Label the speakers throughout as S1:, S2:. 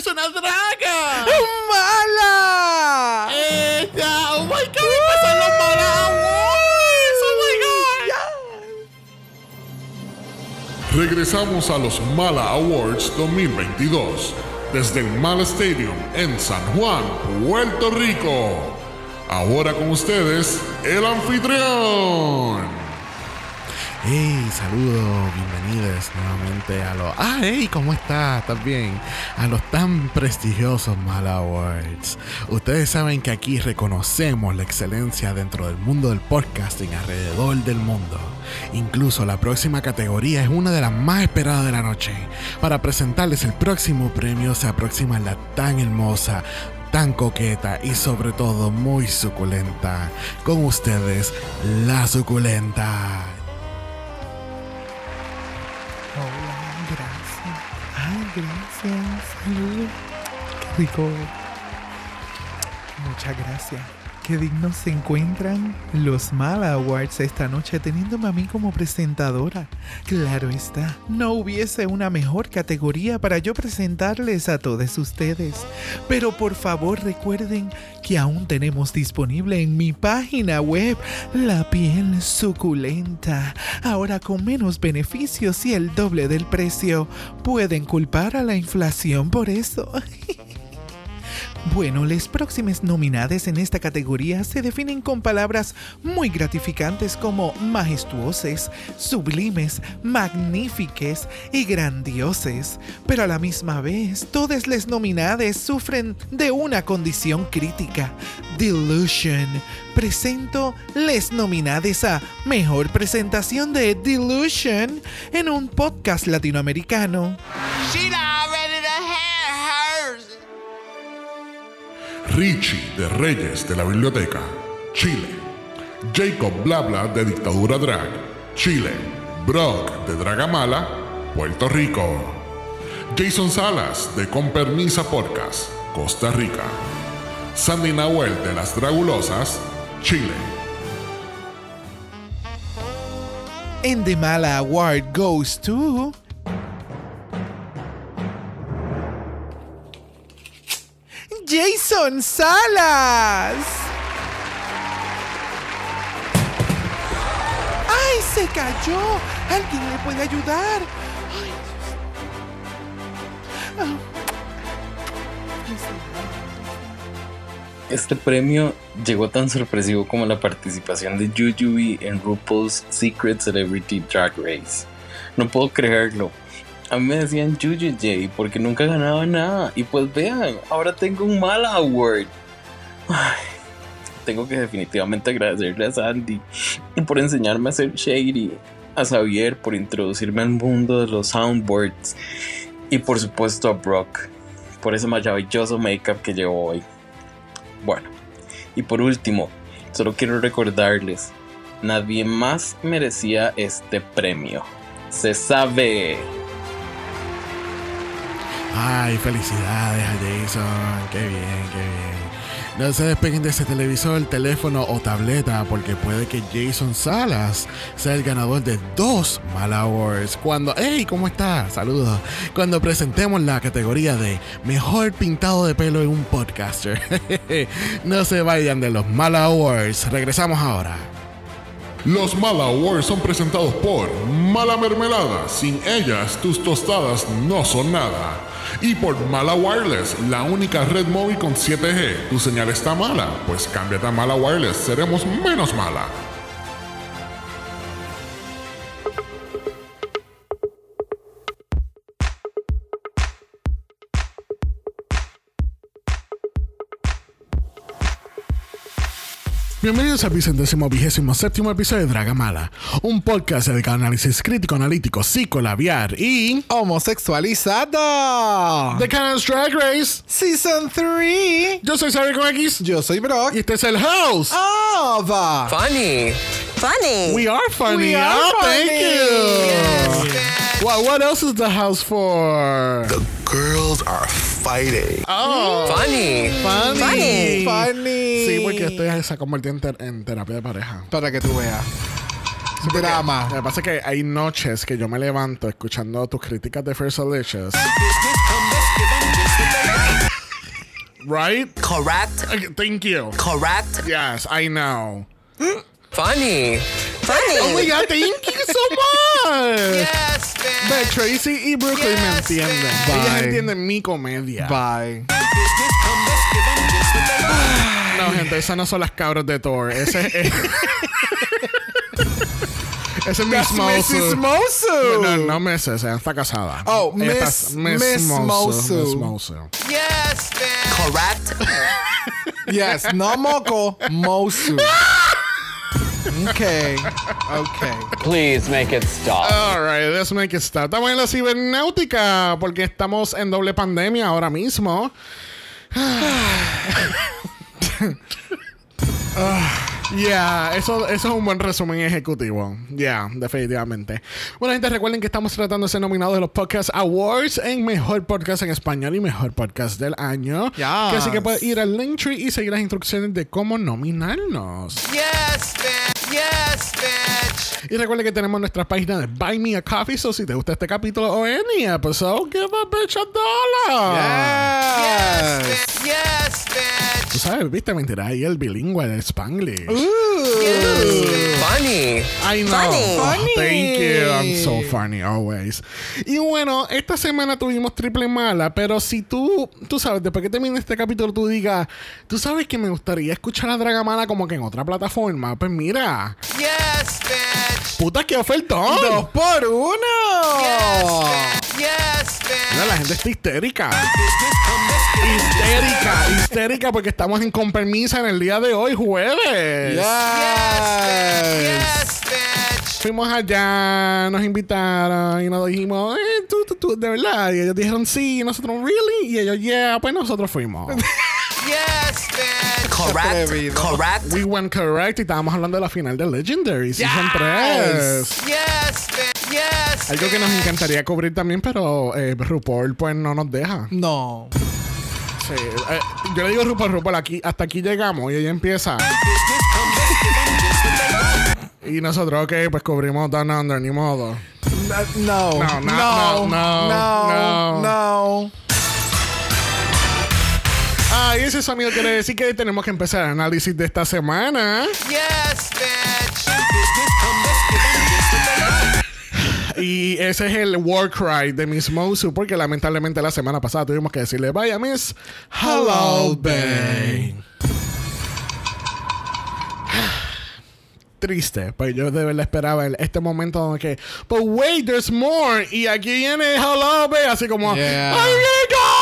S1: es una draga.
S2: ¡Mala!
S1: ¡Ella! ¡Oh my god! ¡Empezaron los Mala Awards! ¡Oh my god!
S3: Regresamos a los Mala Awards 2022 desde el Mala Stadium en San Juan, Puerto Rico. Ahora con ustedes, el anfitrión.
S1: Hey, saludos, bienvenidos nuevamente a los. Ah, hey, ¿cómo estás? ¿Estás bien? A los tan prestigiosos Mala Awards. Ustedes saben que aquí reconocemos la excelencia dentro del mundo del podcasting alrededor del mundo. Incluso la próxima categoría es una de las más esperadas de la noche. Para presentarles el próximo premio se aproxima la tan hermosa, tan coqueta y sobre todo muy suculenta. Con ustedes, la suculenta.
S2: Gracias. Salud. Qué rico. Muchas gracias. Qué dignos se encuentran los Mala Awards esta noche teniéndome a mí como presentadora. Claro está, no hubiese una mejor categoría para yo presentarles a todos ustedes. Pero por favor recuerden que aún tenemos disponible en mi página web la piel suculenta. Ahora con menos beneficios y el doble del precio. Pueden culpar a la inflación por eso. Bueno, las próximas nominadas en esta categoría se definen con palabras muy gratificantes como majestuosas, sublimes, magníficas y grandioses, pero a la misma vez todas las nominadas sufren de una condición crítica, delusion. Presento les nominadas a Mejor Presentación de Delusion en un podcast latinoamericano.
S3: Richie de Reyes de la Biblioteca, Chile. Jacob Blabla de Dictadura Drag, Chile. Brock de Dragamala, Puerto Rico. Jason Salas de Con Permisa Podcast, Costa Rica. Sandy Nahuel de Las Dragulosas, Chile.
S2: And the Mala Award goes to. Jason Salas. ¡Ay, se cayó! ¿Alguien le puede ayudar?
S4: Este premio llegó tan sorpresivo como la participación de Jujubee en RuPaul's Secret Celebrity Drag Race. No puedo creerlo. A mí me decían Juju J porque nunca ganaba nada. Y pues vean, ahora tengo un mal award. Tengo que definitivamente agradecerle a Sandy por enseñarme a ser shady, a Xavier por introducirme al mundo de los soundboards y por supuesto a Brock por ese maravilloso make-up que llevo hoy. Bueno, y por último, solo quiero recordarles, nadie más merecía este premio. Se sabe.
S1: Ay, felicidades a Jason. Qué bien, qué bien. No se despeguen de ese televisor, teléfono o tableta porque puede que Jason Salas sea el ganador de dos Mal Awards. Cuando, hey, ¿cómo está? Saludos. Cuando presentemos la categoría de mejor pintado de pelo en un podcaster. no se vayan de los Mal Awards. Regresamos ahora.
S3: Los Mala Awards son presentados por Mala Mermelada. Sin ellas, tus tostadas no son nada. Y por Mala Wireless, la única red móvil con 7G. Tu señal está mala, pues cámbiate a Mala Wireless, seremos menos mala.
S1: Bienvenidos al vicentésimo vigésimo séptimo episodio de Dragamala, un podcast dedicado al análisis crítico, analítico, psicolabiar y
S2: Homosexualizada.
S1: The Canon's Drag Race.
S2: Season 3.
S1: Yo soy Xavier con X
S2: Yo soy Brock.
S1: y este es el house.
S2: Ava.
S5: Funny. Funny.
S1: We are funny.
S2: We are
S1: oh, thank
S2: funny.
S1: you. Well, what else is the house for?
S6: The girls are fighting.
S1: Oh,
S5: Funny.
S1: funny.
S5: Funny.
S2: Funny.
S1: Sí, porque esto se ha convertido en, ter- en terapia de pareja.
S2: Para que tú veas. Drama.
S1: Lo que pasa es que hay noches que yo me levanto escuchando tus críticas de First Delicious. right?
S6: Correct.
S1: Okay, Thank you.
S6: Correct.
S1: Yes, I know.
S5: Funny.
S6: Funny.
S1: Oh my god, thank you so much. Tracy y Brooklyn me entienden.
S2: Bye.
S1: Ellas entienden mi comedia.
S2: Bye.
S1: No, gente, esas no son las cabras de Thor. Ese es. Ese es Miss
S2: Mrs.
S1: Mosu.
S2: Mosu.
S1: No, no Mrs. Ella está casada.
S2: Oh,
S1: Ella
S2: Miss- Miss Mosu.
S1: Miss Mosu.
S6: Yes, Correct.
S2: Yes, no moco, Mosu. Okay. Okay.
S7: Please make it stop.
S1: Alright, let's make it stop. Estamos en la cibernáutica porque estamos en doble pandemia ahora mismo. Ya, eso, eso es un buen resumen ejecutivo. Ya, definitivamente. Bueno, gente, recuerden que estamos tratando de ser nominados de los Podcast Awards en Mejor Podcast en Español y Mejor Podcast del Año.
S2: Yes.
S1: Que así que puedes ir al Linktree y seguir las instrucciones de cómo nominarnos.
S6: Yes, bitch. Yes, bitch.
S1: Y recuerden que tenemos nuestra página de Buy Me a Coffee. So, si te gusta este capítulo o any episode, give a bitch a dollar.
S2: Yes.
S6: Bitch. Yes, bitch.
S1: Tú sabes, viste, mentira, ahí el bilingüe de Spanglish.
S6: Funny.
S1: I know.
S5: Funny.
S1: Oh,
S2: Funny.
S1: thank you. I'm so funny always. Y bueno, esta semana tuvimos triple mala, pero si tú, tú sabes, después que termine este capítulo, tú digas, tú sabes que me gustaría escuchar a Dragamala como que en otra plataforma. Pues mira,
S6: Yes, bitch.
S1: puta que ofertón.
S2: Dos por uno.
S6: Yes, bitch.
S1: Mira, la gente está histérica. Histérica, histérica porque estamos en con permisa en el día de hoy, jueves.
S2: Yes.
S6: Yes, bitch.
S1: Fuimos allá, nos invitaron y nos dijimos, eh, tú, tú, tú, de verdad. Y ellos dijeron sí, y nosotros, really. Y ellos, yeah, pues nosotros fuimos.
S6: Yes, bitch.
S2: Atrevido.
S6: Correct. Correct.
S1: We went correct y estábamos hablando de la final de Legendary, Season
S2: Yes.
S1: 3.
S6: Yes, bitch. Yes.
S1: Algo que nos encantaría cubrir también, pero eh, RuPaul pues no nos deja.
S2: No.
S1: Sí, eh, yo le digo RuPaul, RuPaul, aquí, hasta aquí llegamos y ella empieza. y nosotros, ok, pues cubrimos Down Under, ni modo.
S2: No.
S1: No, no,
S2: no,
S1: no, no,
S2: no, no.
S1: Y ese sonido quiere decir que tenemos que empezar el análisis de esta semana.
S6: Yes, bitch.
S1: Y ese es el war cry de Miss Mosu, porque lamentablemente la semana pasada tuvimos que decirle, vaya Miss, hello, babe. Triste, pues yo de verdad esperaba el- este momento donde que, but wait, there's more. Y aquí viene hello, babe, así como,
S2: Yeah.
S1: I'm gonna go see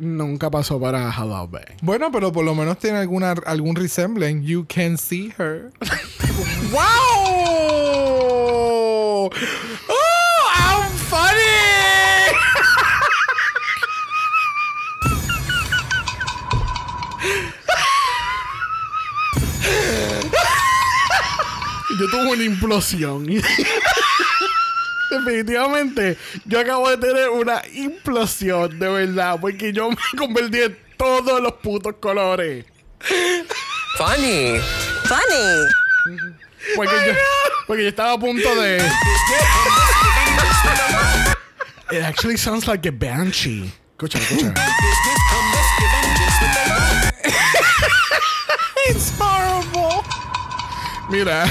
S1: nunca pasó para hello, babe.
S2: Bueno, pero por lo menos tiene alguna algún resemblance. You can see her. wow! Oh, I'm funny.
S1: Yo tuve una implosión. Definitivamente, yo acabo de tener una implosión, de verdad, porque yo me convertí en todos los putos colores.
S6: Funny.
S5: Funny.
S1: Porque, yo, porque yo estaba a punto de. It actually sounds like a banshee. Escucha, escucha.
S2: It's horrible.
S1: Mira.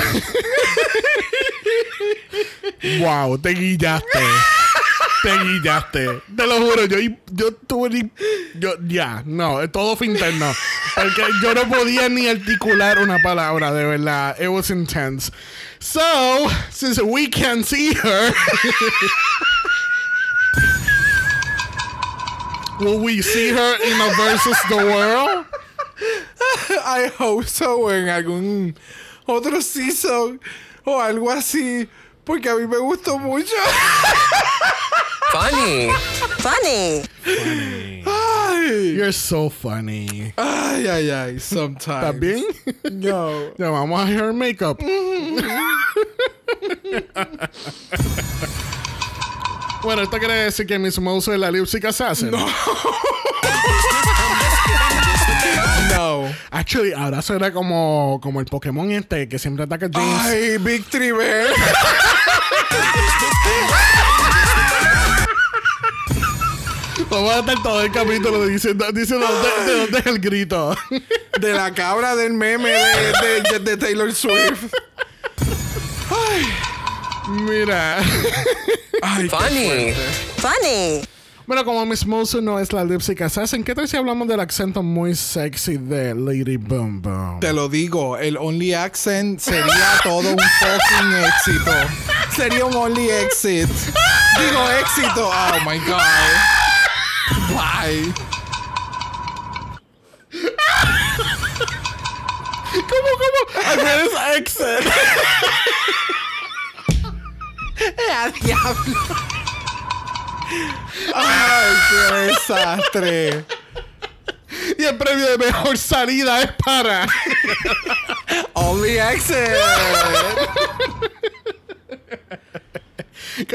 S1: Wow, te guillaste. Te guillaste. Te lo juro, yo, yo tuve ni. Yo, ya, no, todo fue interno. Porque yo no podía ni articular una palabra, de verdad. It was intense. So, since we can see her. Will we see her in a versus the world?
S2: I hope so en algún otro season o algo así. Porque a mí me gustó mucho.
S6: Funny.
S5: Funny.
S2: Ay,
S1: You're so funny.
S2: ay, ay, ay. Sometimes.
S1: ¿Estás bien?
S2: No.
S1: Ya vamos a hair makeup. bueno, esto quiere decir que Miss Mouse es la lipstick assassin. No. Actually, ahora suena como, como el Pokémon este que siempre ataca a James.
S2: Ay, Victory Bear.
S1: Vamos a estar todo el capítulo diciendo, diciendo de, de dónde es el grito.
S2: De la cabra del meme de, de- de Taylor Swift.
S1: Mira.
S2: Ay, qué
S6: Funny.
S5: Funny.
S1: Bueno, como Miss Mosu no es la lipstick assassin, ¿qué tal si hablamos del acento muy sexy de Lady Boom Boom?
S2: Te lo digo, el Only Accent sería todo un fucking éxito. Sería un Only Exit. Digo éxito. Oh my god. Bye.
S1: ¿Cómo, cómo? Al es exit.
S2: ¡A diablo! ¡Ay, qué desastre!
S1: Y el premio de mejor salida es para.
S2: Only Exit.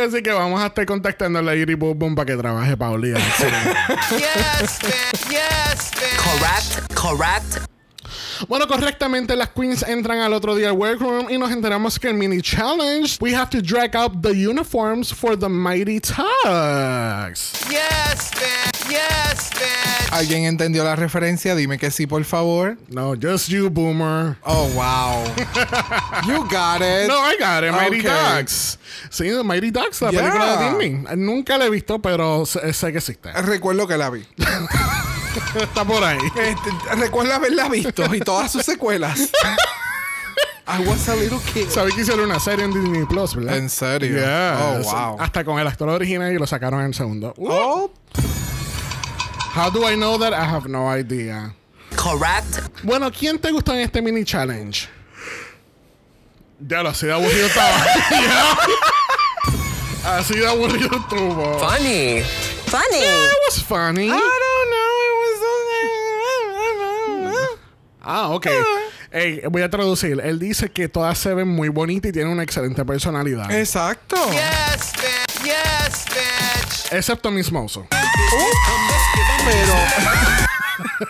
S1: Así que vamos a estar contactando a Lady Boom Boom para que trabaje para Accent.
S6: Yes, bitch. Yes, bitch.
S7: Correct, correct.
S1: Bueno, correctamente, las queens entran al otro día al workroom y nos enteramos que el mini challenge, we have to drag up the uniforms for the mighty tugs.
S6: Yes, bitch. Yes, bitch.
S2: ¿Alguien entendió la referencia? Dime que sí, por favor.
S1: No, just you, boomer.
S2: Oh, wow. You got it.
S1: No, I got it, Mighty
S2: Okay.
S1: Ducks. Sí, Mighty Ducks, la
S2: Yeah.
S1: película de Disney. Nunca la he visto, pero sé, sé que existe.
S2: Recuerdo que la vi.
S1: Está por ahí.
S2: Este, recuerdo haberla visto y todas sus secuelas. I was a little kid.
S1: Sabí que hicieron una serie en Disney Plus, ¿verdad?
S2: ¿En serio?
S1: Yes.
S2: Oh, wow.
S1: Hasta con el actor original y lo sacaron en el segundo. Uh,
S2: Oh,
S1: How do I know that? I have no idea.
S7: Correct.
S1: Bueno, ¿quién te gustó en este mini challenge? Ya lo así de aburrido estaba. Así de aburrido estuvo.
S6: Funny.
S5: Funny.
S1: It was funny.
S2: I don't know. It was
S1: Ah, ok. Ey, voy a traducir. Él dice que todas se ven muy bonitas y tienen una excelente personalidad.
S2: Exacto.
S6: Yes, bitch. Yes, bitch.
S1: Excepto Miss Moso.
S2: Pero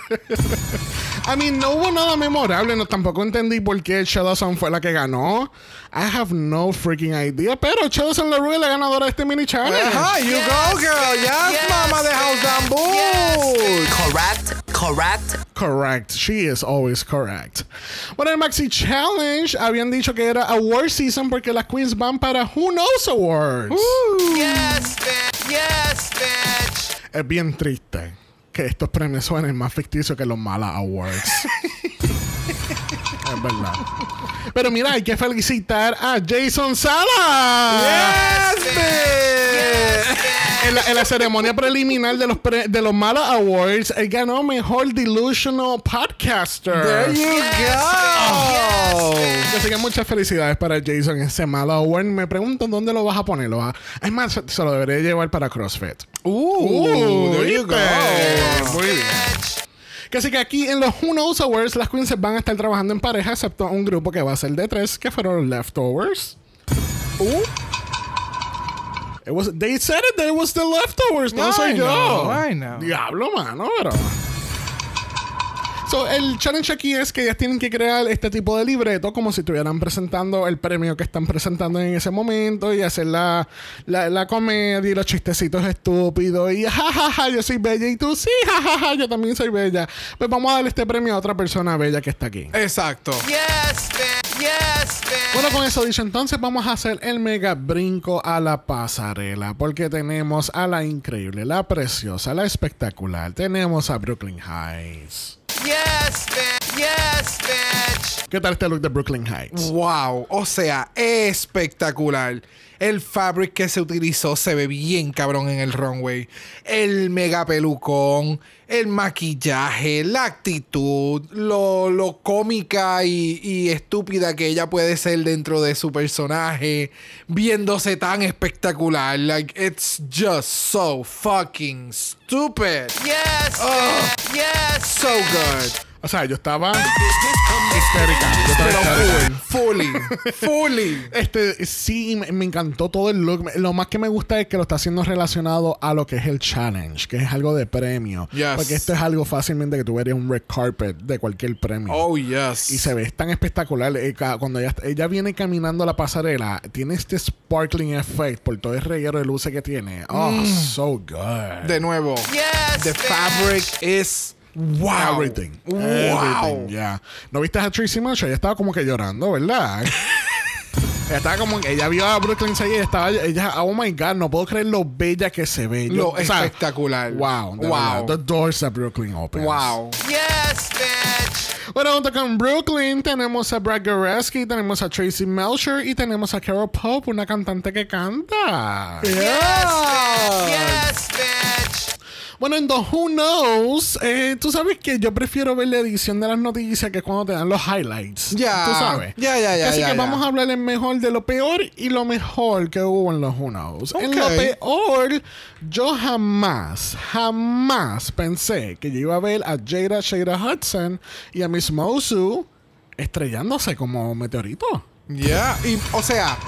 S1: I mean, no hubo nada memorable. No, tampoco entendí por qué Shadowson fue la que ganó. I have no freaking idea. Pero Shadowson LaRue es la ganadora de este mini challenge.
S2: Ajá, you go, girl. Yes,
S6: yes,
S2: mama de House Bamboo.
S7: Correct, correct.
S1: Correct. She is always correct. Bueno, el Maxi Challenge habían dicho que era award season porque las queens van para Who Knows Awards.
S6: Yes, bitch. Yes, bitch.
S1: Es bien triste que estos premios suenen más ficticios que los Mala Awards. es verdad. Pero mira, hay que felicitar a Jason Sala.
S2: Yes.
S1: En la, en la ceremonia preliminar de los, pre- de los Mala Awards, él ganó mejor Delusional Podcaster.
S2: There you go.
S1: Así que muchas felicidades para Jason en ese Mala Award. Me pregunto dónde lo vas a poner. ¿Lo vas a- Es más, se, se lo debería llevar para CrossFit.
S2: Ooh, there you go.
S1: Muy bien. Que así que aquí en los Who Knows Awards las queens van a estar trabajando en pareja, excepto un grupo que va a ser de tres, que fueron los Leftovers.
S2: Uh,
S1: It was, they said it, they was the Leftovers, no soy yo.
S2: know, I know.
S1: Diablo, mano, pero... So, el challenge aquí es que ellas tienen que crear este tipo de libreto como si estuvieran presentando el premio que están presentando en ese momento y hacer la, la, la comedia y los chistecitos estúpidos y jajaja, yo soy bella y tú sí, jajaja, yo también soy bella. Pues vamos a darle este premio a otra persona bella que está aquí.
S2: exacto.
S6: Yes, bitch. Yes.
S1: Bueno, con eso dicho, entonces vamos a hacer el mega brinco a la pasarela. Porque tenemos a la increíble, la preciosa, la espectacular. Tenemos a Brooklyn Heights.
S6: Yes, bitch. Yes, bitch.
S1: ¿Qué tal este look de Brooklyn Heights?
S2: Wow, o sea, espectacular. El fabric que se utilizó se ve bien cabrón en el runway. El mega pelucón, el maquillaje, la actitud, lo, lo cómica y, y estúpida que ella puede ser dentro de su personaje, viéndose tan espectacular. Like, it's just so fucking stupid.
S6: Yes,
S2: Oh.
S6: Yes,
S2: So good.
S1: O sea, yo estaba histérica. Yo estaba histérica.
S2: Pero full, fully, fully.
S1: Este, sí, me, me encantó todo el look. Lo más que me gusta es que lo está haciendo relacionado a lo que es el challenge, que es algo de premio.
S2: Yes.
S1: Porque esto es algo fácilmente que tú verías un red carpet de cualquier premio.
S2: Oh, yes.
S1: Y se ve tan espectacular. Eh, Cuando ella, ella viene caminando a la pasarela, tiene este sparkling effect por todo el reguero de luces que tiene. Oh, so good.
S2: De nuevo.
S6: Yes,
S2: The
S6: bitch.
S2: fabric is wow.
S1: Everything.
S2: Wow.
S1: Everything, yeah. ¿No viste a Tracy Marshall? Ella estaba como que llorando, ¿verdad? ella estaba como que ella vio a Brooklyn Sage y estaba ella, oh my god, no puedo creer lo bella que se ve. Yo-
S2: Lo
S1: o sea,
S2: espectacular.
S1: Wow,
S2: Wow.
S1: verdad, The doors that Brooklyn opens.
S2: Wow.
S6: Yes, bitch.
S1: Bueno, junto con Brooklyn tenemos a Brad Goreski, tenemos a Tracy Melcher y tenemos a Carol Pope, una cantante que canta.
S6: Yes, bitch. Yes, bitch.
S1: Bueno, en The Who Knows, eh, tú sabes que yo prefiero ver la edición de las noticias que cuando te dan los highlights.
S2: Ya.
S1: Tú sabes.
S2: Ya, ya, ya,
S1: Así
S2: ya,
S1: que
S2: ya.
S1: vamos a hablar en mejor de lo peor y lo mejor que hubo en The Who Knows. En lo peor, yo jamás, jamás pensé que yo iba a ver a Jada Shada Hudson y a Miss Mosu estrellándose como meteorito.
S2: Yeah. Y, o sea,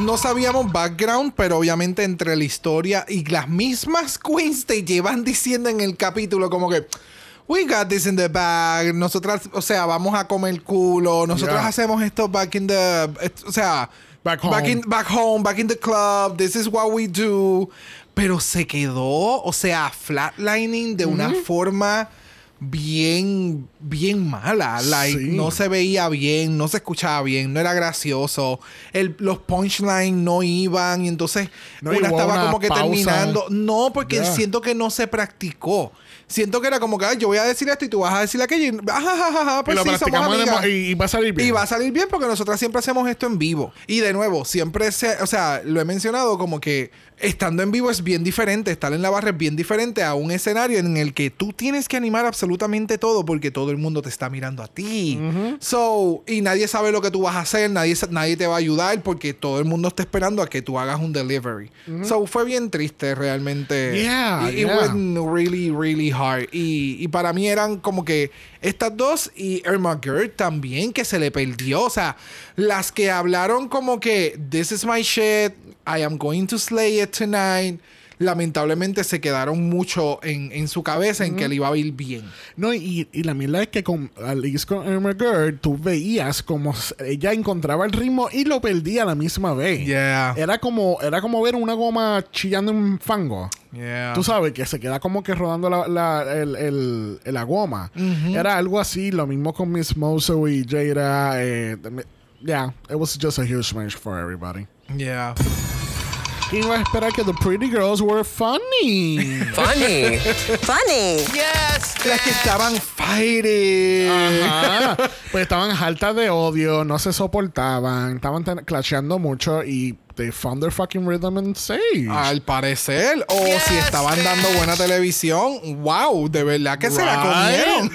S2: no sabíamos background, pero obviamente entre la historia y las mismas queens te llevan diciendo en el capítulo como que. We got this in the bag. Nosotras, o sea, vamos a comer culo. Nosotras
S1: Yeah.
S2: hacemos esto back in the. O sea,
S1: Back
S2: Back,
S1: home.
S2: in, back home, back in the club. This is what we do. Pero se quedó, o sea, flatlining de una forma bien, bien mala. Like,
S1: Sí.
S2: no se veía bien, no se escuchaba bien, no era gracioso. El, los punchlines no iban y entonces
S1: No
S2: una estaba
S1: una
S2: como que
S1: pausa.
S2: terminando. No, porque siento que no se practicó. Siento que era como que "Ay, yo voy a decir esto y tú vas a decir aquello. Y, ajá, ajá, ajá, pues
S1: y lo
S2: sí, somos
S1: practicamos de
S2: amigas.
S1: mo- y, y va a salir bien.
S2: Y va a salir bien porque nosotras siempre hacemos esto en vivo. Y de nuevo, siempre se, o sea, lo he mencionado como que estando en vivo es bien diferente, estar en la barra es bien diferente a un escenario en el que tú tienes que animar absolutamente todo porque todo el mundo te está mirando a ti. So, y nadie sabe lo que tú vas a hacer, nadie, nadie te va a ayudar porque todo el mundo está esperando a que tú hagas un delivery. So, fue bien triste realmente.
S1: Yeah,
S2: It- it
S1: yeah.
S2: went really, really hard. Y, y para mí eran como que estas dos y Irma Gerd también, que se le perdió. O sea, las que hablaron como que This is my shit, I am going to slay it tonight. Lamentablemente se quedaron mucho en, en su cabeza en que le iba a ir bien.
S1: No, y, y la mierda es que con Alice con Irma Gerd, tú veías como ella encontraba el ritmo y lo perdía a la misma vez.
S2: Yeah.
S1: Era como, era como ver una goma chillando en fango.
S2: Yeah.
S1: Tú sabes que se queda como que rodando la, la, el- el- la goma. Era algo así, lo mismo con Miss Moso y Jada. Eh, yeah, it was just a huge match for everybody.
S2: Yeah.
S1: ¿Quién iba a esperar que the pretty girls were funny?
S7: Funny.
S5: Funny.
S6: Yes,
S2: Las que estaban fighting.
S1: Ajá. Pues estaban altas de odio, no se soportaban, estaban clasheando mucho y they found their fucking rhythm and sage.
S2: Al parecer, o
S6: Yes,
S2: si estaban dando buena televisión, wow, de verdad que se la comieron.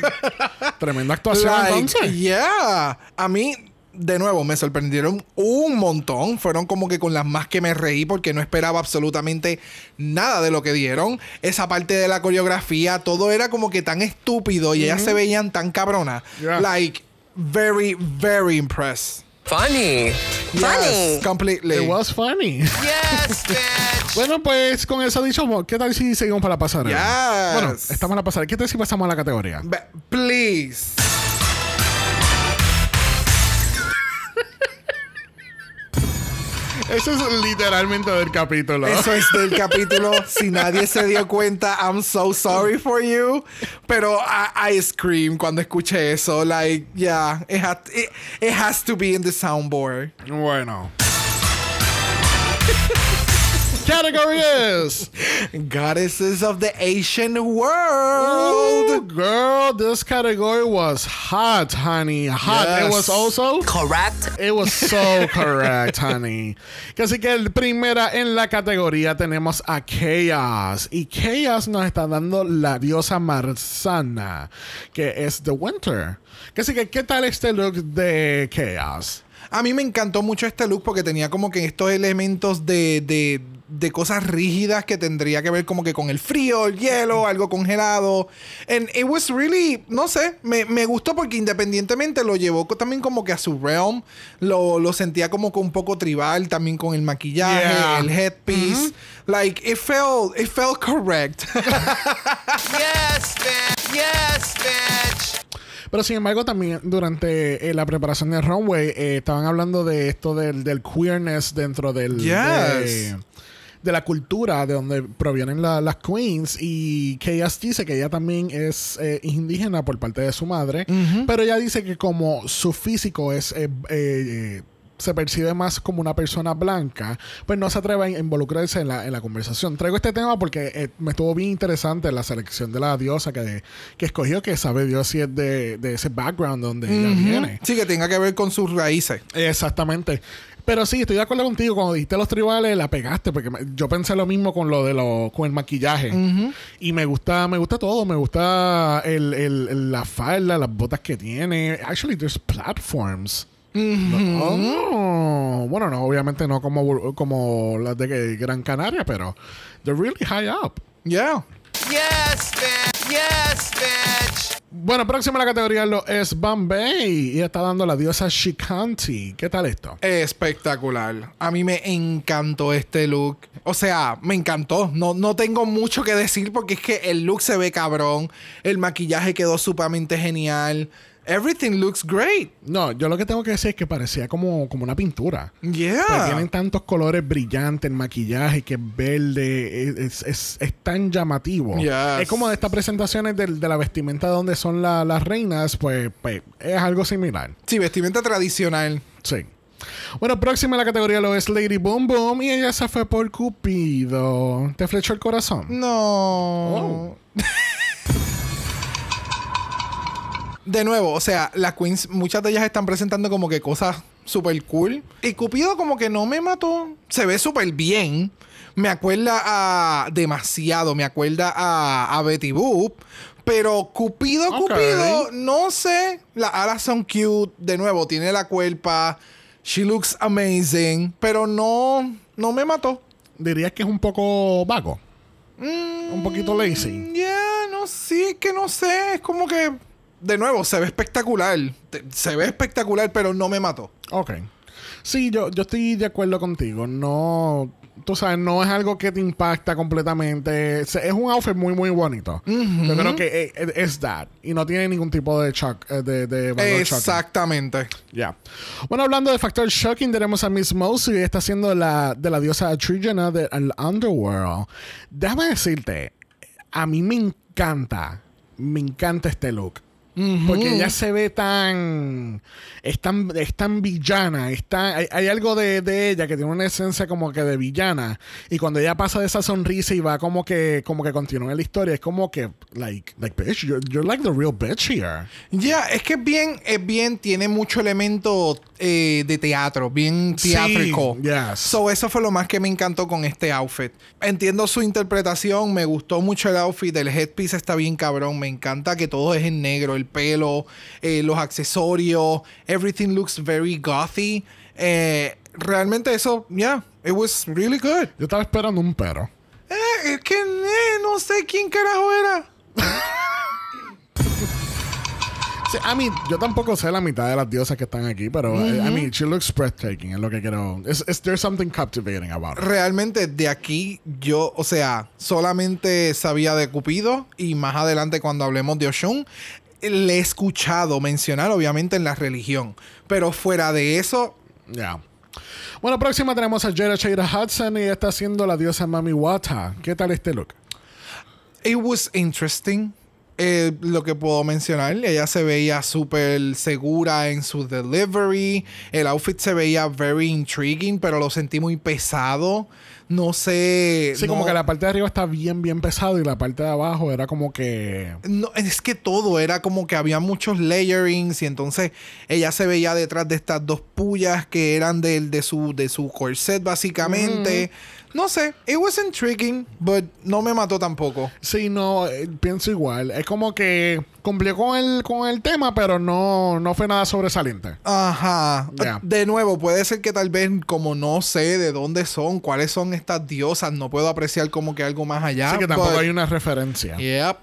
S1: Tremenda actuación
S2: Like,
S1: entonces.
S2: Yeah. A mí, de nuevo, me sorprendieron un montón. Fueron como que con las más que me reí porque no esperaba absolutamente nada de lo que dieron. Esa parte de la coreografía, todo era como que tan estúpido y ellas se veían tan cabronas.
S1: Yeah.
S2: Like, very, very impressed.
S7: Funny.
S5: Funny.
S2: Completely.
S1: It was funny.
S6: yes, bitch.
S1: Bueno, pues con eso dicho, ¿qué tal si seguimos para la pasarela?
S2: Yes.
S1: Bueno, estamos en la pasarela. ¿Qué tal si pasamos a la categoría?
S2: Be- Please.
S1: Eso es literalmente del capítulo.
S2: Eso es del capítulo. Si nadie se dio cuenta, I'm so sorry for you. Pero I, I scream cuando escuché eso. Like, yeah, it, it has to be in the soundboard.
S1: Bueno. Category is.
S2: Goddesses of the Asian
S1: Ooh,
S2: world.
S1: girl, this category was hot, honey. Hot. It was also.
S7: Correct.
S1: It was so correct, honey. Que Así que el primera en la categoría tenemos a Chaos. Y Chaos nos está dando la diosa Marzana, que es The Winter. Que así que, ¿qué tal este look de Chaos?
S2: A mí me encantó mucho este look porque tenía como que estos elementos de, de de cosas rígidas que tendría que ver como que con el frío, el hielo, algo congelado. And it was really, no sé, me, me gustó porque independientemente lo llevó también como que a su realm. Lo, lo sentía como que un poco tribal también con el maquillaje,
S1: Yeah.
S2: el headpiece. Like, it felt, it felt correct.
S6: Yes, bitch. Yes, bitch.
S1: Pero sin embargo, también durante eh, la preparación del runway eh, estaban hablando de esto del, del queerness dentro del
S2: Yes.
S1: de, de la cultura de donde provienen la- las queens. Y Chaos dice que ella también es eh, indígena por parte de su madre. Pero ella dice que como su físico es eh, eh, se percibe más como una persona blanca, pues no se atreve a involucrarse en la, en la conversación. Traigo este tema porque eh, me estuvo bien interesante la selección de la diosa que, que escogió, que sabe Dios si es de, de ese background donde ella viene.
S2: sí, que tenga que ver con sus raíces.
S1: Exactamente. Pero sí, estoy de acuerdo contigo. Cuando dijiste los tribales, la pegaste. Porque me- yo pensé lo mismo con lo de lo, con el maquillaje. Y me gusta, me gusta todo. Me gusta el, el- el- la falda, las botas que tiene. Actually, there's platforms. Oh, bueno, no, obviamente no como, como las de Gran Canaria, pero they're really high up.
S2: Yeah.
S6: Yes, bitch. Yes, bitch.
S1: Bueno, próxima a la categoría lo es Bombay y está dando la diosa Shikanti. ¿Qué tal esto?
S2: Espectacular. A mí me encantó este look. O sea, me encantó. No, no tengo mucho que decir porque es que el look se ve cabrón. El maquillaje quedó sumamente genial. Everything looks great.
S1: No, yo lo que tengo que decir es que parecía como, como una pintura.
S2: Yeah.
S1: tienen tantos colores brillantes, el maquillaje que es verde, es, es- es- tan llamativo.
S2: Yes.
S1: Es como de estas presentaciones del- de, la vestimenta donde son la- las reinas, pues, pues, es algo similar.
S2: Sí, vestimenta tradicional.
S1: Sí. Bueno, próxima a la categoría lo es Lady Boom Boom y ella se fue por Cupido. ¿Te flechó el corazón?
S2: No.
S1: Oh.
S2: De nuevo, o sea, las queens, muchas de ellas están presentando como que cosas súper cool. Y Cupido como que no me mató. Se ve súper bien. Me acuerda a... Demasiado. Me acuerda a, a Betty Boop. Pero Cupido. Cupido, no sé. Las alas son cute. De nuevo, tiene la cuerpa. She looks amazing. Pero no... No me mató.
S1: Dirías que es un poco vago.
S2: Mm,
S1: Un poquito lazy.
S2: Ya, no sé, es que no sé. Es como que. De nuevo, se ve espectacular. Se ve espectacular, pero no me mató.
S1: Ok. Sí, yo, yo estoy de acuerdo contigo. No, tú sabes, no es algo que te impacta completamente. Es un outfit muy, muy bonito. Yo creo que eh, es that. Y no tiene ningún tipo de shock, eh, de, de valor shocking.
S2: Exactamente.
S1: Ya. Bueno, hablando de factor shocking, tenemos a Miss Mosley. Está siendo la, de la diosa Atrigena del Underworld. Déjame decirte, a mí me encanta, me encanta este look. Porque ella se ve tan. Es tan, es tan villana. Está, hay, hay algo de, de ella que tiene una esencia como que de villana. Y cuando ella pasa de esa sonrisa y va como que, como que continúa la historia, es como que, like, like, bitch, you're, you're like the real bitch here.
S2: Ya, es que es bien, es bien, tiene mucho elemento eh, de teatro, bien
S1: Sí,
S2: teátrico.
S1: yes.
S2: So, eso fue lo más que me encantó con este outfit. Entiendo su interpretación, me gustó mucho el outfit, el headpiece está bien cabrón, me encanta que todo es en negro, el pelo, eh, los accesorios, everything looks very gothy. Eh, realmente eso, yeah, it was really good.
S1: Yo estaba esperando un pero.
S2: Eh, es que eh, no sé quién carajo era.
S1: Sí, I mean, yo tampoco sé la mitad de las diosas que están aquí, pero eh, I mean, she looks breathtaking, es lo que quiero. Is, is there something captivating about her?
S2: Realmente de aquí yo, o sea, solamente sabía de Cupido y más adelante cuando hablemos de Oshun, le he escuchado mencionar obviamente en la religión, pero fuera de eso,
S1: Yeah. Bueno, próxima tenemos a Jada Shada Hudson y está haciendo la diosa Mami Wata. ¿Qué tal este look?
S2: it was interesting. eh, lo que puedo mencionar, ella se veía súper segura en su delivery. El outfit se veía very intriguing, pero lo sentí muy pesado. No sé.
S1: Sí,
S2: no-
S1: como que la parte de arriba está bien, bien pesado y la parte de abajo era como que.
S2: No, es que todo era como que había muchos layerings y entonces ella se veía detrás de estas dos pullas que eran del de su de su corset básicamente. No sé, it was intriguing, but no me mató tampoco.
S1: Sí, no, eh, pienso igual. Es como que cumplió con el, con el tema, pero no, no fue nada sobresaliente.
S2: Ajá. De nuevo, puede ser que tal vez como no sé de dónde son, cuáles son estas diosas, no puedo apreciar como que algo más allá.
S1: Así que tampoco
S2: but-
S1: hay una referencia.
S2: Yep.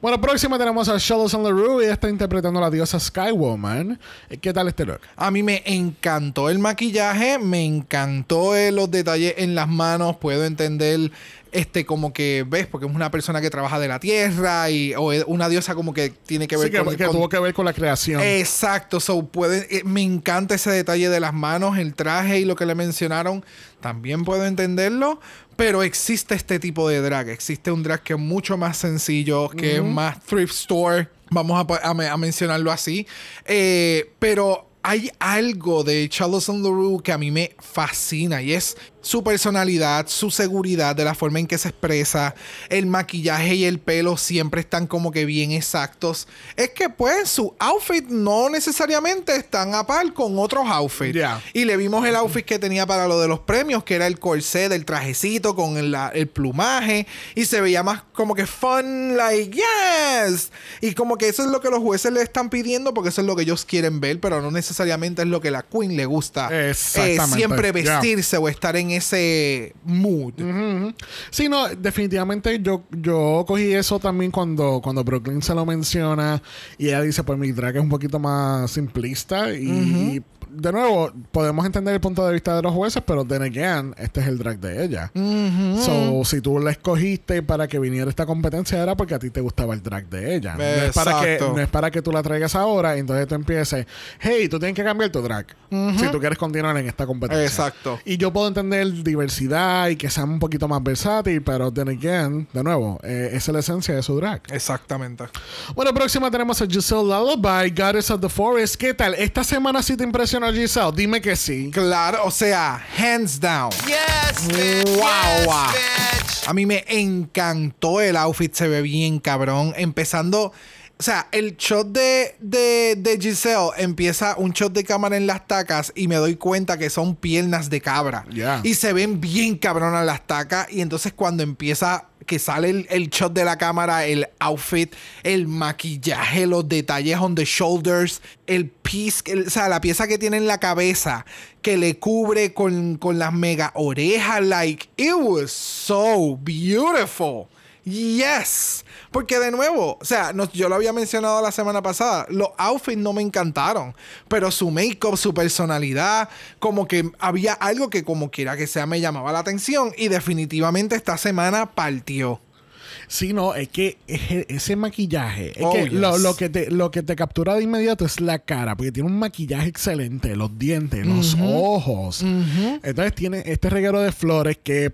S1: Bueno, próxima tenemos a Shadows on the Rue. Ella está interpretando a la diosa Skywoman. ¿Qué tal este look?
S2: A mí me encantó el maquillaje, me encantó eh, los detalles en las manos, puedo entender este como que ves porque es una persona que trabaja de la tierra y o es una diosa como que tiene que ver
S1: Sí,
S2: con,
S1: que
S2: con-
S1: tuvo que ver con la creación.
S2: Exacto, so puede, eh, me encanta ese detalle de las manos, el traje y lo que le mencionaron. También puedo entenderlo, pero existe este tipo de drag. Existe un drag que es mucho más sencillo, que es más thrift store. Vamos a, a me- a mencionarlo así. Eh, pero hay algo de Charles on the Rue que a mí me fascina y es su personalidad, su seguridad, de la forma en que se expresa, el maquillaje y el pelo siempre están como que bien exactos. Es que pues su outfit no necesariamente están a par con otros outfits. Y le vimos el outfit que tenía para lo de los premios, que era el corset, el trajecito con el, la- el plumaje. Y se veía más como que fun, like, yes. Y como que eso es lo que los jueces le están pidiendo, porque eso es lo que ellos quieren ver, pero no necesariamente es lo que la queen le gusta. eh, siempre vestirse o estar en ese mood.
S1: Sí, no, definitivamente yo, yo cogí eso también cuando, cuando Brooklyn se lo menciona y ella dice, pues mi drag es un poquito más simplista y, y, de nuevo, podemos entender el punto de vista de los jueces, pero then again, este es el drag de ella. So, si tú la escogiste para que viniera esta competencia era porque a ti te gustaba el drag de ella. No es, para que, no es para que tú la traigas ahora y entonces tú empieces, hey, tú tienes que cambiar tu drag si tú quieres continuar en esta competencia.
S2: Exacto.
S1: Y yo puedo entender diversidad y que sea un poquito más versátil, pero then again, de nuevo, eh, esa es la esencia de su drag.
S2: Exactamente.
S1: Bueno, próxima tenemos a Giselle Lullaby, Goddess of the Forest. ¿Qué tal? ¿Esta semana sí te impresionó Giselle? Dime que sí.
S2: Claro, o sea, hands down.
S6: Yes, bitch.
S2: Wow,
S6: yes,
S2: wow.
S6: bitch.
S2: A mí me encantó el outfit, se ve bien cabrón. Empezando, o sea, el shot de, de, de Giselle empieza un shot de cámara en las tacas y me doy cuenta que son piernas de cabra.
S1: Ya.
S2: Y se ven bien cabronas las tacas. Y entonces cuando empieza, que sale el, el shot de la cámara, el outfit, el maquillaje, los detalles on the shoulders, el piece, el- o sea, la pieza que tiene en la cabeza que le cubre con, con las mega orejas, like, it was so beautiful. Yes. Porque de nuevo, o sea, no- yo lo había mencionado la semana pasada, los outfits no me encantaron, pero su make-up, su personalidad, como que había algo que como quiera que sea me llamaba la atención y definitivamente esta semana partió.
S1: Sí, no, es que es- ese maquillaje, es
S2: Oh,
S1: que lo,
S2: yes.
S1: lo que te, lo que te captura de inmediato es la cara, porque tiene un maquillaje excelente, los dientes, los ojos. Entonces tiene este reguero de flores que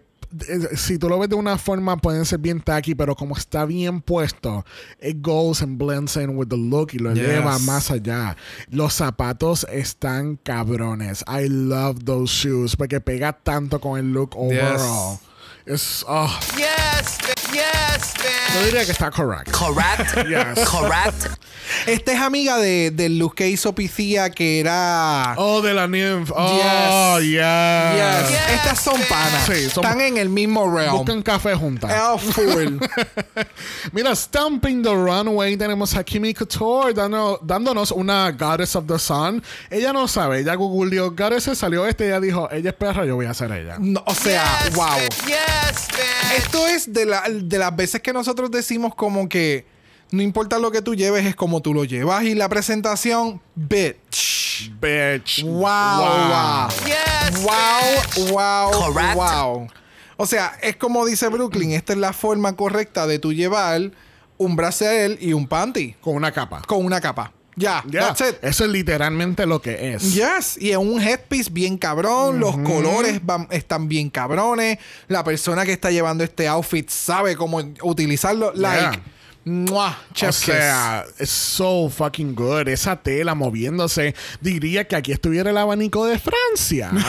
S1: si tú lo ves de una forma pueden ser bien tacky, pero como está bien puesto, it goes and blends in with the look y lo
S2: Yes.
S1: eleva más allá. Los zapatos están cabrones. I love those shoes porque pega tanto con el look overall. Es, oh,
S6: Yes. Yes,
S1: yo
S6: bitch.
S1: diría que está correct.
S7: Correct.
S1: Yes.
S7: Correct.
S2: Esta es amiga de, del look que hizo Picía que era...
S1: Oh, de la nymph. Oh,
S2: Yes.
S1: yes.
S2: Yes. Estas son panas.
S1: Sí, son-
S2: Están en el mismo realm.
S1: Buscan café juntas.
S2: Oh, full.
S1: Mira, Stomping the Runway tenemos a Kimi Couture dando- dándonos una Goddess of the Sun. Ella no sabe, ella googleó Goddess, salió este y ella dijo, ella es perra, yo voy a ser ella.
S2: No, o sea,
S6: Yes,
S2: wow.
S6: bitch. Yes.
S2: Esto es de, la- de las veces que nosotros decimos como que no importa lo que tú lleves, es como tú lo llevas. Y la presentación, bitch.
S1: Bitch.
S2: Wow, wow.
S6: Yes,
S2: Wow, wow,
S7: Correct.
S2: wow. O sea, es como dice Brooklyn, esta es la forma correcta de tú llevar un brasier y un panty
S1: Con una capa.
S2: con una capa. Ya,
S1: Ya,
S2: that's it.
S1: Eso es literalmente lo que es.
S2: Yes, y es un headpiece bien cabrón, los colores van- están bien cabrones, la persona que está llevando este outfit sabe cómo utilizarlo, like, ¡mua!
S1: O sea, es so fucking good. Esa tela moviéndose. Diría que aquí estuviera el abanico de Francia.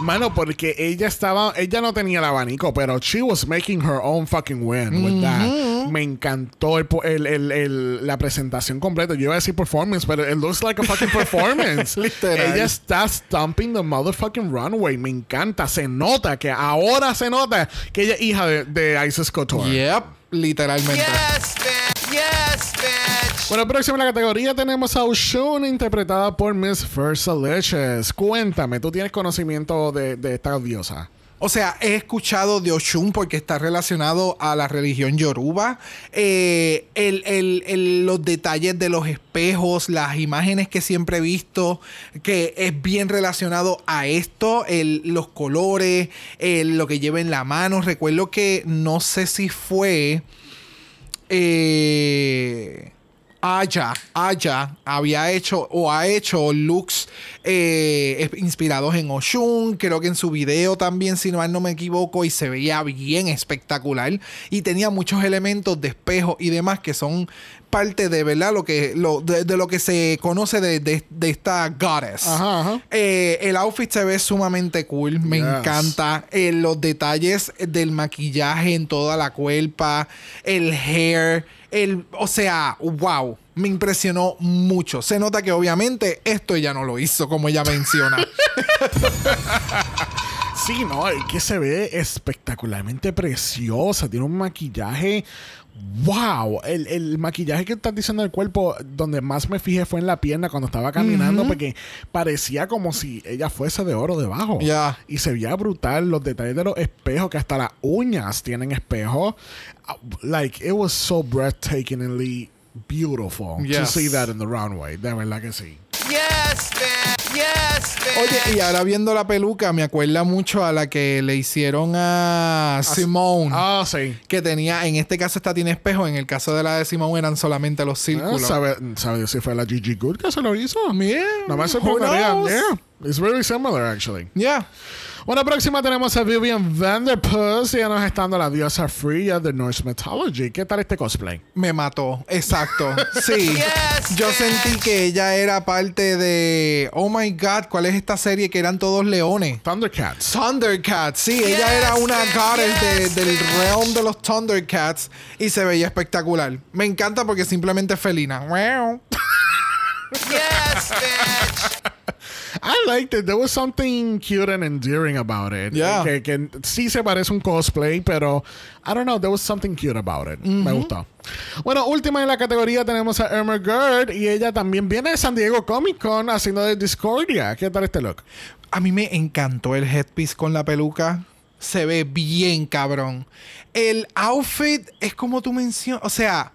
S1: Mano, porque ella estaba, ella no tenía el abanico, pero she was making her own fucking win with that. Me encantó el, po- el- el- el- la presentación completa. Yo iba a decir performance, pero it looks like a fucking performance.
S2: Literal.
S1: Ella está stomping the motherfucking runway. Me encanta. Se nota que ahora se nota que ella es hija de, de Isis Couture.
S2: Yep, literalmente.
S6: Yes, bitch.
S1: Bueno, próximo en la categoría tenemos a Oshun, interpretada por Miss Versa Leches. Cuéntame, ¿tú tienes conocimiento de, de esta diosa?
S2: O sea, he escuchado de Oshun porque está relacionado a la religión yoruba. Eh, el- el- el- los detalles de los espejos, las imágenes que siempre he visto, que es bien relacionado a esto, los colores, lo que lleva en la mano. Recuerdo que no sé si fue... Eh, Aya, Aya había hecho o ha hecho looks eh, inspirados en Oshun. Creo que en su video también, si mal no me equivoco, y se veía bien espectacular. Y tenía muchos elementos de espejo y demás que son parte de verdad lo que lo, de, de lo que se conoce de, de- de esta goddess.
S1: Ajá, ajá.
S2: Eh, el outfit se ve sumamente cool, me
S1: Yes.
S2: encanta. Eh, los detalles del maquillaje en toda la cuerpa, el hair, el, o sea, wow, me impresionó mucho. Se nota que obviamente esto ella no lo hizo, como ella menciona.
S1: Sí, no, es que se ve espectacularmente preciosa. Tiene un maquillaje. ¡Wow! El, el maquillaje que estás diciendo del cuerpo, donde más me fijé fue en la pierna cuando estaba caminando, porque parecía como si ella fuese de oro debajo.
S2: Ya.
S1: Y se veía brutal los detalles de los espejos, que hasta las uñas tienen espejos. Uh, Like, it was so breathtakingly beautiful to see that in the runway. De verdad que sí.
S6: Yes, man. Yes, man.
S2: Oye, y ahora viendo la peluca, me acuerda mucho a la que le hicieron a Simone.
S1: Ah, sí.
S2: Que tenía, en este caso esta tiene espejo, en el caso de la de Simone eran solamente los
S1: Ah,
S2: círculos.
S1: ¿Sabe, sabe si fue la Gigi Good que se lo hizo? Me
S2: who
S1: sorprendería.
S2: knows?
S1: Yeah. It's very similar, actually.
S2: Yeah.
S1: Bueno, próxima tenemos a Vivian Vanderpuss. Y ella nos está dando la diosa Freya de Norse Mythology. ¿Qué tal este cosplay?
S2: Me mató, exacto. Sí.
S6: Yes,
S2: Yo sentí que ella era parte de. Oh my god, ¿cuál es esta serie que eran todos leones?
S1: Thundercats.
S2: Thundercats, sí, ella
S6: Yes,
S2: era una goddess de-
S6: yes,
S2: del realm de los Thundercats y se veía espectacular. Me encanta porque simplemente es felina. Wow.
S6: Yes, bitch.
S1: I liked it. There was something cute and endearing about it.
S2: Yeah.
S1: Que, que sí se parece un cosplay, pero I don't know. There was something cute about it. Me gustó. Bueno, última en la categoría tenemos a Irma Gerd. Y ella también viene de San Diego Comic Con haciendo de Discordia. ¿Qué tal este look?
S2: A mí me encantó el headpiece con la peluca. Se ve bien cabrón. El outfit es como tú mencionas. O sea,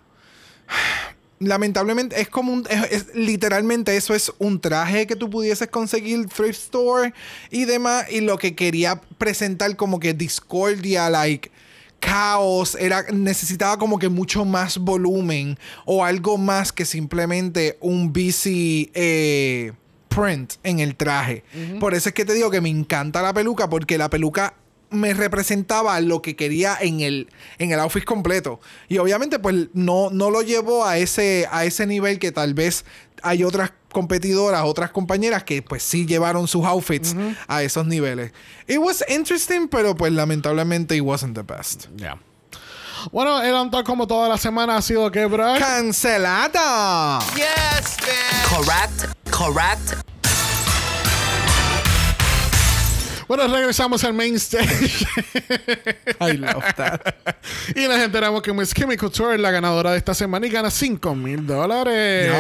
S2: lamentablemente es como un. es- es- literalmente eso es un traje que tú pudieses conseguir thrift store y demás. Y lo que quería presentar como que discordia, like caos, era, necesitaba como que mucho más volumen o algo más que simplemente un busy eh, print en el traje. Por eso es que te digo que me encanta la peluca porque la peluca me representaba lo que quería en el, en el outfit completo. Y obviamente pues no, no lo llevó a ese, a ese nivel que tal vez hay otras competidoras, otras compañeras que pues sí llevaron sus outfits a esos niveles. It was interesting, pero pues lamentablemente it wasn't the best.
S1: Ya. Bueno, el on como toda la semana ha sido que, bro.
S2: ¡Cancelada!
S6: Yes, bitch.
S7: Correct. Correct.
S1: Bueno, regresamos al main stage.
S2: I love that.
S1: y nos enteramos que Miss Kimmy Couture es la ganadora de esta semana y gana 5 mil dólares.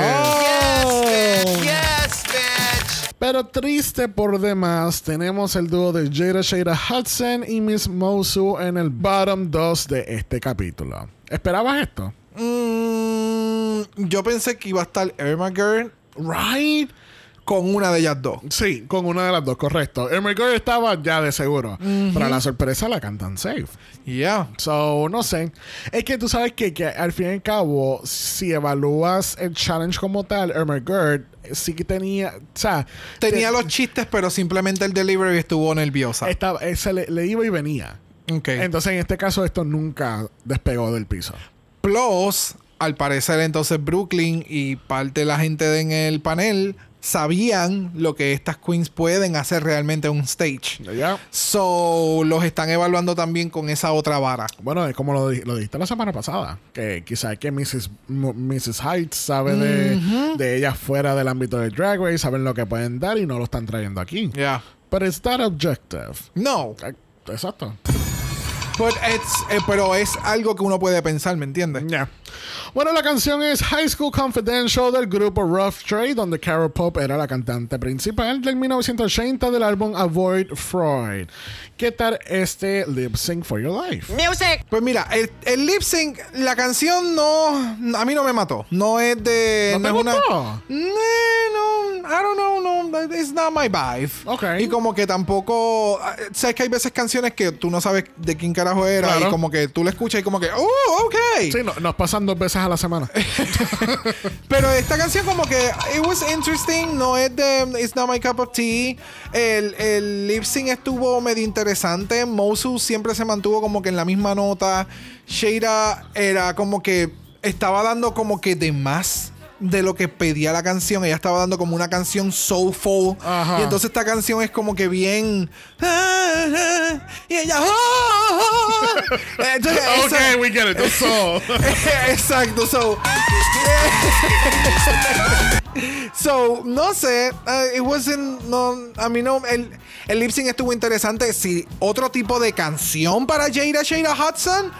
S6: Yes, bitch.
S1: Pero triste por demás, tenemos el dúo de Jada Shada Hudson y Miss Mosu en el bottom 2 de este capítulo. ¿Esperabas esto?
S2: Mm, yo pensé que iba a estar Irma Girl
S1: Right?
S2: Con una de ellas dos.
S1: Sí, con una de las dos, correcto. Emma Girl estaba ya de seguro. Para la sorpresa la cantan safe.
S2: Yeah.
S1: So, no sé. Es que tú sabes que, que al fin y al cabo, si evalúas el challenge como tal, Gerd sí que tenía. O sea,
S2: Tenía
S1: te-
S2: los chistes, pero simplemente el delivery estuvo nerviosa.
S1: estaba, eh, se le, le iba y venía.
S2: Ok.
S1: Entonces, en este caso, esto nunca despegó del piso.
S2: Plus, al parecer entonces Brooklyn y parte de la gente de- en el panel sabían lo que estas queens pueden hacer realmente en un stage.
S1: ¿Ya?
S2: So, los están evaluando también con esa otra vara.
S1: Bueno, es como lo, lo dijiste la semana pasada, que quizás que Mrs. M- Mrs. Heights sabe de, de ellas fuera del ámbito de Drag Race, saben lo que pueden dar y no lo están trayendo aquí.
S2: Yeah.
S1: But it's that objective.
S2: No.
S1: Exacto.
S2: But it's- eh, pero es algo que uno puede pensar, ¿me entiendes?
S1: Ya. Bueno, la canción es High School Confidential del grupo Rough Trade, donde Carol Pop era la cantante principal del 1980 del álbum Avoid Freud. ¿Qué tal este Lip Sync for Your Life?
S5: Music.
S2: Pues mira, el, el lip sync, la canción no. A mí no me mató. No es de.
S1: ¿No te
S2: es una-
S1: gustó?
S2: Eh, no, I don't know, no. It's not my vibe.
S1: Ok.
S2: Y como que tampoco. ah, Sabes que hay veces canciones que tú no sabes de quién carajo era.
S1: Claro.
S2: Y como que tú la escuchas y como que. Oh, ok.
S1: Sí, no- nos pasan dos veces a la semana.
S2: Pero esta canción como que it was interesting, no es de It's not my cup of tea. El, el lip sync estuvo medio interesante. Mosu siempre se mantuvo como que en la misma nota. Shada era como que estaba dando como que de más de lo que pedía la canción. Ella estaba dando como una canción soulful.
S1: Ajá.
S2: Y entonces esta canción es como que bien. Y ella. "Ah, Entonces, esa-
S1: ok, we get it. That's all.
S2: Exacto, so. so, no sé. uh, it wasn't. No, a mí no. El, el lip sync estuvo interesante. Si otro tipo de canción para Jada Shada Hudson.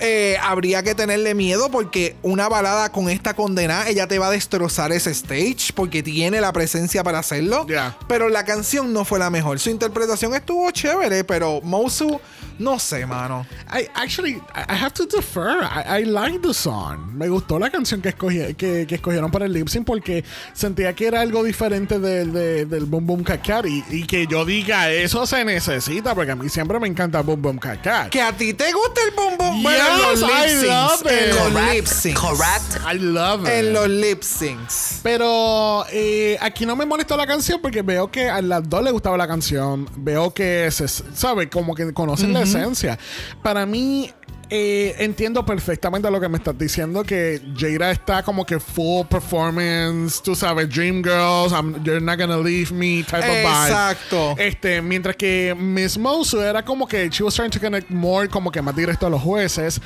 S2: Eh, habría que tenerle miedo porque una balada con esta condena, ella te va a destrozar ese stage porque tiene la presencia para hacerlo. Pero la canción no fue la mejor. Su interpretación estuvo chévere, pero Mosu, no sé, mano.
S1: I actually I have to defer. I, I like the song. Me gustó la canción que, escogí- que, que escogieron para el lip sync porque sentía que era algo diferente del, de- del Boom Boom Cat Cat y, y que yo diga eso se necesita porque a mí siempre me encanta Boom Boom Cat Cat.
S2: Que a ti te gusta el boom boom.
S1: Yes,
S2: en los lip syncs, En los
S7: Correct.
S2: lip syncs.
S7: Correct.
S1: I love it.
S2: En los lip syncs.
S1: Pero eh, aquí no me molestó la canción porque veo que a las dos les gustaba la canción. Veo que se sabe, como que conocen la esencia. Para mí, eh, entiendo perfectamente lo que me estás diciendo. Que Jada está como que full performance. Tú sabes, Dream Girls, I'm- You're Not Gonna Leave Me, type of vibe.
S2: Exacto.
S1: Este, mientras que Miss Mosu era como que she was trying to connect more, como que más directo a los jueces.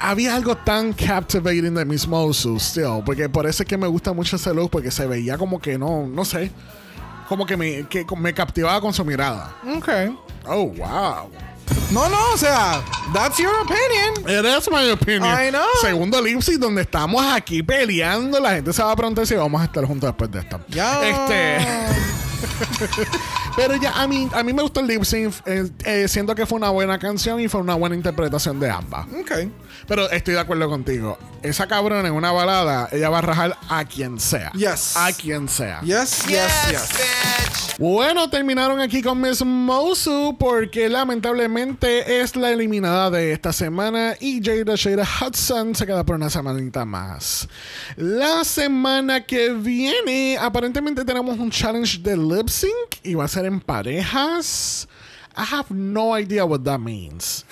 S1: Había algo tan captivating de Miss Mosu still, porque por eso es que me gusta mucho ese look, porque se veía como que no, no sé, como que me, que me captivaba con su mirada.
S2: Ok.
S1: Oh, wow.
S2: No, no, o sea, that's your opinion.
S1: It is my opinion.
S2: I know.
S1: Segundo lip sync donde estamos aquí peleando, la gente se va a preguntar si vamos a estar juntos después de esto.
S2: Ya.
S1: Este. Pero ya, a mí, a mí me gustó el lip sync. eh, eh, siento que fue una buena canción y fue una buena interpretación de ambas.
S2: Ok.
S1: Pero estoy de acuerdo contigo. Esa cabrona en una balada, ella va a rajar a quien sea.
S2: Yes.
S1: A quien sea.
S2: Yes, yes,
S6: Yes,
S2: yes.
S6: bitch.
S1: Bueno, terminaron aquí con Miss Mosu porque lamentablemente es la eliminada de esta semana y Jada Shada Hudson se queda por una semanita más. La semana que viene aparentemente tenemos un challenge de lip sync y va a ser en parejas. I have no idea what that means.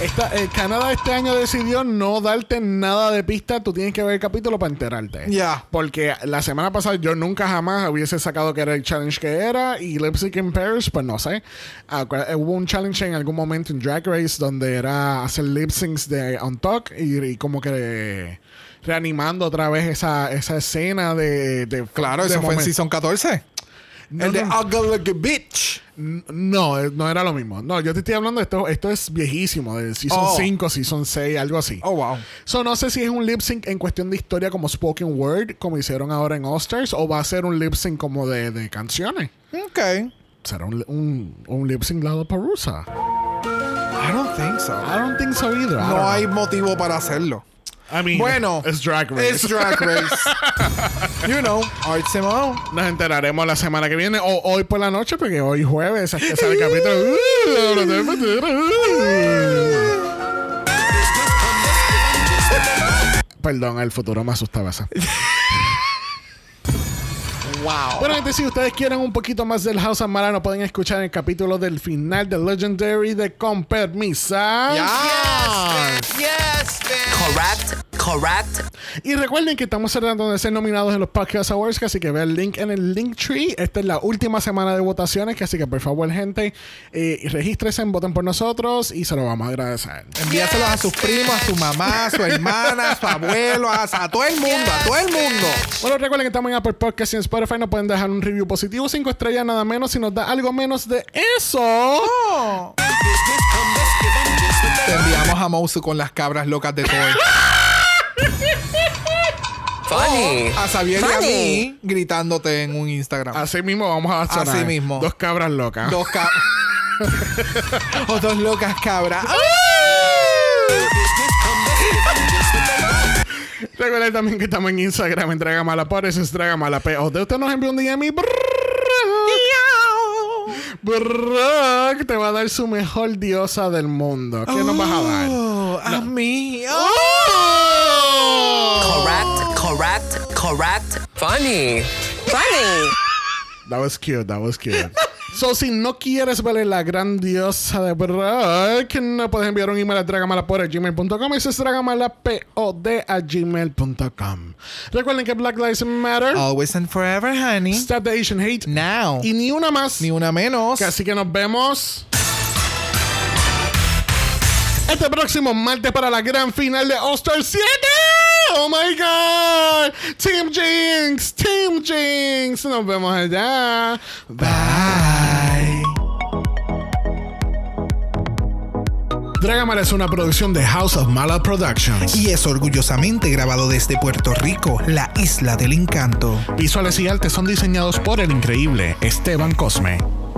S1: Esta, eh, Canadá este año decidió no darte nada de pista. Tú tienes que ver el capítulo para enterarte.
S2: Ya.
S1: Porque la semana pasada yo nunca jamás hubiese sacado que era el challenge que era. Y Lip Sync in Paris, pues no sé. Eh, hubo un challenge en algún momento en Drag Race donde era hacer lip syncs de On Talk y, y como que reanimando otra vez esa, esa escena de. de
S2: Claro,
S1: de
S2: eso fue en Season 14.
S1: No,
S2: el de
S1: no.
S2: Ugly Like a Bitch.
S1: No, eh, no era lo mismo. No, yo te estoy hablando de esto. Esto es viejísimo, de Season
S2: Oh.
S1: 5, Season 6, algo así.
S2: Oh, wow.
S1: So, no sé si es un lip sync en cuestión de historia como spoken word, como hicieron ahora en All Stars, o va a ser un lip sync como de, de canciones.
S2: Ok.
S1: Será un, un, un lip sync Lado Parusa.
S2: I don't think so.
S1: I don't think so either.
S2: No
S1: know.
S2: hay motivo para hacerlo.
S1: I mean,
S2: Bueno,
S1: es Drag Race.
S2: Es Drag Race. you know, Simone.
S1: Nos enteraremos la semana que viene o hoy por la noche, porque hoy jueves es que sale el capítulo. Perdón, el futuro me asustaba esa.
S2: Wow.
S1: Bueno, gente, si ustedes quieren un poquito más del House of Marano, pueden escuchar el capítulo del final de Legendary de Con Permisa.
S6: Yes. Yes, bitch.
S7: Correct. Correct.
S1: Y recuerden que estamos tratando de ser nominados en los Podcast Awards, así que vean el link en el link tree. Esta es la última semana de votaciones, así que por favor, gente, eh, voten por nosotros y se lo vamos a agradecer.
S2: Envíaselos a sus primos, a su mamá, a su hermana, a su abuelo, a, a todo el mundo, a todo el mundo.
S1: Bueno, recuerden que estamos en Apple Podcast y en Spotify. Nos pueden dejar un review positivo, cinco estrellas, nada menos. Si nos da algo menos de eso.
S2: Oh.
S6: Come
S2: a Mousu con las cabras locas de Toy.
S7: Funny.
S2: a Xavier y a mí gritándote en un Instagram.
S1: Así mismo vamos a hacer
S2: Así mismo.
S1: Dos cabras locas.
S2: Dos cabras. o dos locas cabras.
S1: Recuerden también que estamos en Instagram en Dragamala por eso es Dragamala POD. Usted nos envió un DM y Brock te va a dar su mejor diosa del mundo. ¿Qué nos vas a dar?
S2: Oh, a mí. Oh.
S7: Correct. Funny.
S5: Funny.
S1: That was cute, that was cute. So, si no quieres ver la gran diosa de Brock, no puedes enviar un email a dragamalapod.gmail.com. Eso es dragamalapod a gmail.com. Recuerden que Black Lives Matter.
S2: Always and forever, honey.
S1: Stop the Asian hate.
S2: Now.
S1: Y ni una más.
S2: Ni una menos.
S1: Que Así que nos vemos. Este próximo martes para la gran final de All Star 7. Oh my God. Team Jinx. Team Jinx. Nos vemos allá.
S2: Bye.
S1: Dragamala es una producción de House of Mala Productions.
S2: Y es orgullosamente grabado desde Puerto Rico, la isla del encanto.
S1: Visuales y artes son diseñados por el increíble Esteban Cosme.